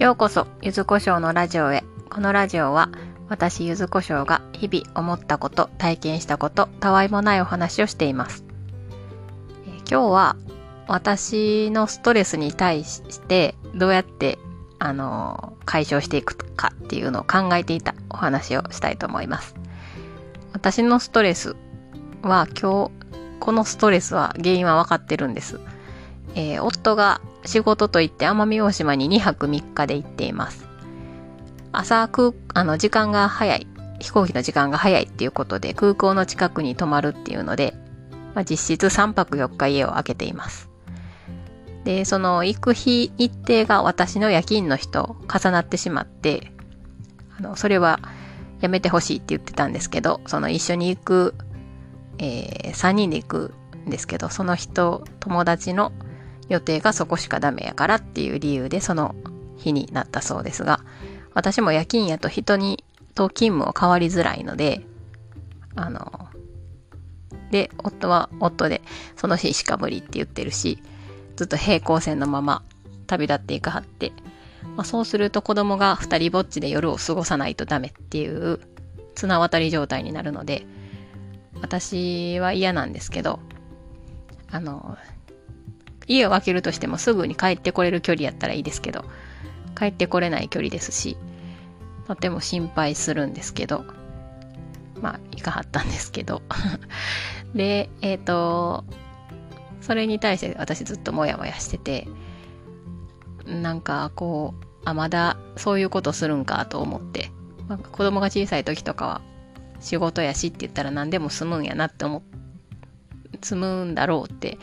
ようこそ、ゆずこしょうのラジオへ。このラジオは、私ゆずこしょうが日々思ったこと、体験したこと、たわいもないお話をしています。え今日は、私のストレスに対して、どうやって、あの解消していくかっていうのを考えていたお話をしたいと思います。私のストレスは今日、このストレスは原因はわかってるんです。えー夫が仕事といって奄美大島に2泊3日で行っています。朝空、あの、時間が早い、飛行機の時間が早いっていうことで空港の近くに泊まるっていうので、まあ、実質3泊4日家を空けています。で、その行く日、日程が私の夜勤の日と重なってしまって、あの、それはやめてほしいって言ってたんですけど、その一緒に行く、えー、3人で行くんですけど、その人、友達の予定がそこしかダメやからっていう理由でその日になったそうですが、私も夜勤やと人にと勤務を変わりづらいので、あの、で、夫は夫でその日しか無理って言ってるし、ずっと平行線のまま旅立っていかはって、まあ、そうすると子供が二人ぼっちで夜を過ごさないとダメっていう綱渡り状態になるので、私は嫌なんですけど、あの、家を空けるとしてもすぐに帰ってこれる距離やったらいいですけど、帰ってこれない距離ですし、とても心配するんですけど、まあ、いかはったんですけど。で、えっ、と、それに対して私ずっとモヤモヤしてて、なんかこう、あ、まだそういうことするんかと思って、まあ、子供が小さい時とかは仕事やしって言ったら何でも済むんやなって思っ、済むんだろうって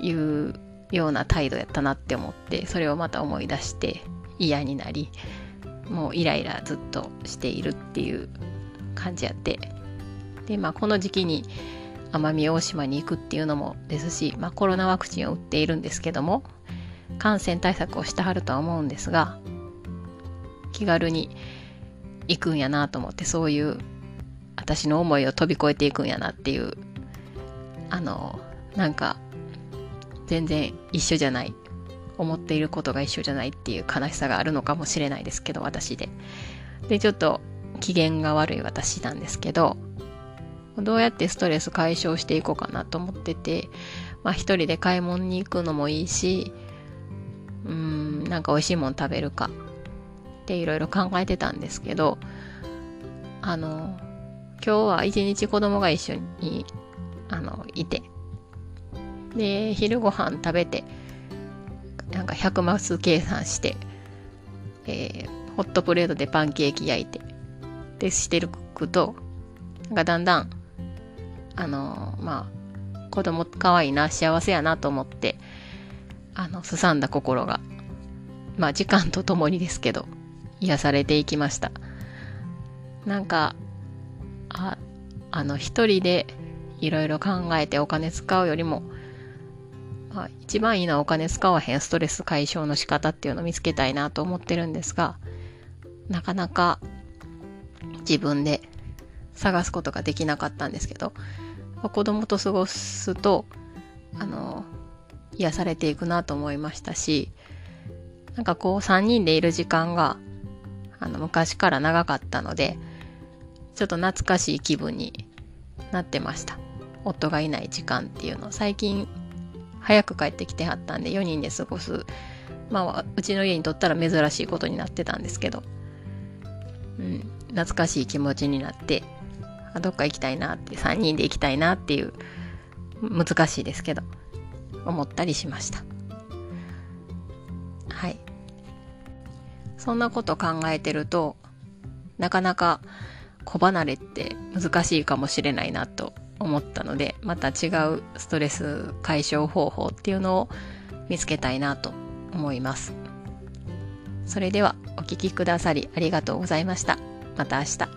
いうような態度やったなって思ってそれをまた思い出して嫌になりもうイライラずっとしているっていう感じやって。でまあこの時期に奄美大島に行くっていうのもですし、まあ、コロナワクチンを打っているんですけども感染対策をしてはるとは思うんですが気軽に行くんやなと思ってそういう私の思いを飛び越えていくんやなっていうあのなんか全然一緒じゃない。思っていることが一緒じゃないっていう悲しさがあるのかもしれないですけど私で。でちょっと機嫌が悪い私なんですけどどうやってストレス解消していこうかなと思っててまあ一人で買い物に行くのもいいしうんなんか美味しいもの食べるかっていろいろ考えてたんですけどあの今日は一日子供が一緒にあのいて。で昼ご飯食べてなんか100マス計算して、えーホットプレートでパンケーキ焼いてでしてるくとなんかだんだんあのまあ子供可愛いな幸せやなと思ってあのすさんだ心がまあ時間とともにですけど癒されていきました。なんかああの一人でいろいろ考えてお金使うよりもまあ、一番いいのはお金使わへんストレス解消の仕方っていうのを見つけたいなと思ってるんですが、なかなか自分で探すことができなかったんですけど、まあ子供と過ごすと、あの、癒されていくなと思いましたし、なんかこう3人でいる時間が、あの、昔から長かったので、ちょっと懐かしい気分になってました。夫がいない時間っていうの最近早く帰ってきてはったんで4人で過ごす。まあうちの家にとったら珍しいことになってたんですけど、うん、懐かしい気持ちになってあどっか行きたいなって3人で行きたいなっていう難しいですけど思ったりしました。はい。そんなこと考えてるとなかなか子離れって難しいかもしれないなと思ったのでまた違うストレス解消方法っていうのを見つけたいなと思います。それではお聞きくださりありがとうございました。また明日。